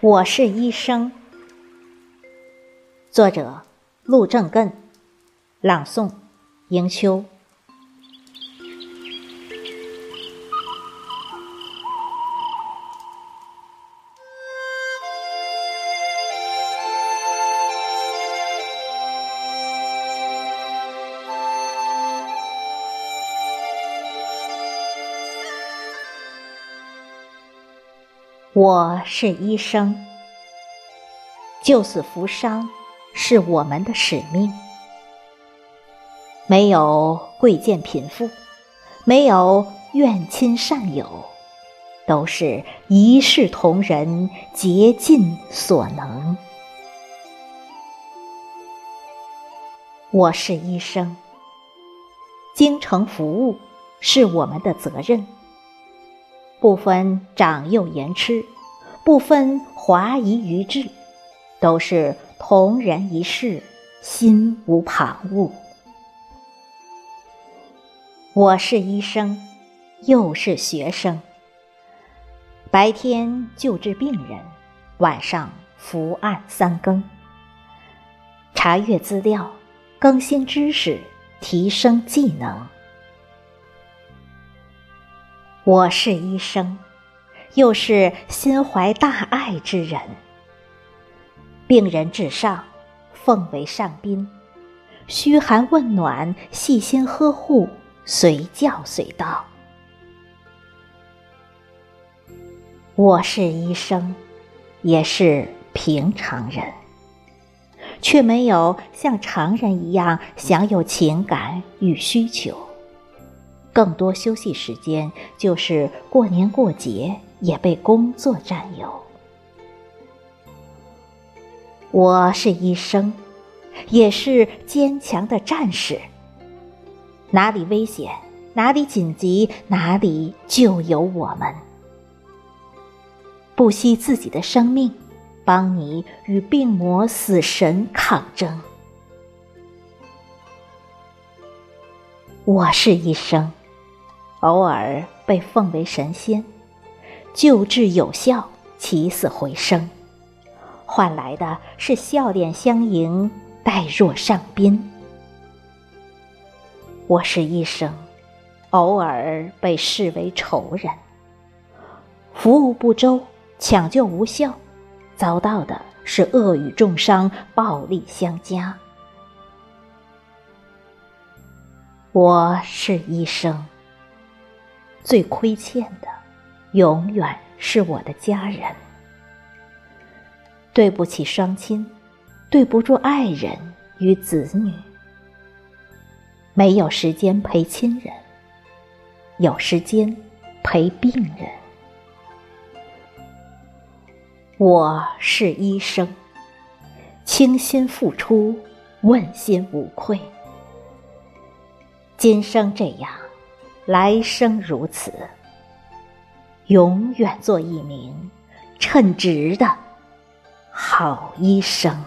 我是医生。作者：陆正根，朗诵：迎秋。我是医生，救死扶伤是我们的使命。没有贵贱贫富，没有怨亲善友，都是一视同仁，竭尽所能。我是医生，京城服务是我们的责任。不分长幼言痴，不分华夷愚智，都是同人一世，心无旁骛。我是医生，又是学生。白天救治病人，晚上伏案三更，查阅资料，更新知识，提升技能。我是医生，又是心怀大爱之人。病人至上，奉为上宾，嘘寒问暖，细心呵护，随叫随到。我是医生，也是平常人，却没有像常人一样享有情感与需求。更多休息时间，就是过年过节也被工作占有。我是医生，也是坚强的战士。哪里危险，哪里紧急，哪里就有我们。不惜自己的生命，帮你与病魔、死神抗争。我是医生。偶尔被奉为神仙，救治有效，起死回生，换来的是笑脸相迎，待若上宾。我是医生，偶尔被视为仇人，服务不周，抢救无效，遭到的是恶语重伤，暴力相加。我是医生。最亏欠的，永远是我的家人。对不起双亲，对不住爱人与子女。没有时间陪亲人，有时间陪病人。我是医生，倾心付出，问心无愧。今生这样。来生如此，永远做一名称职的好医生。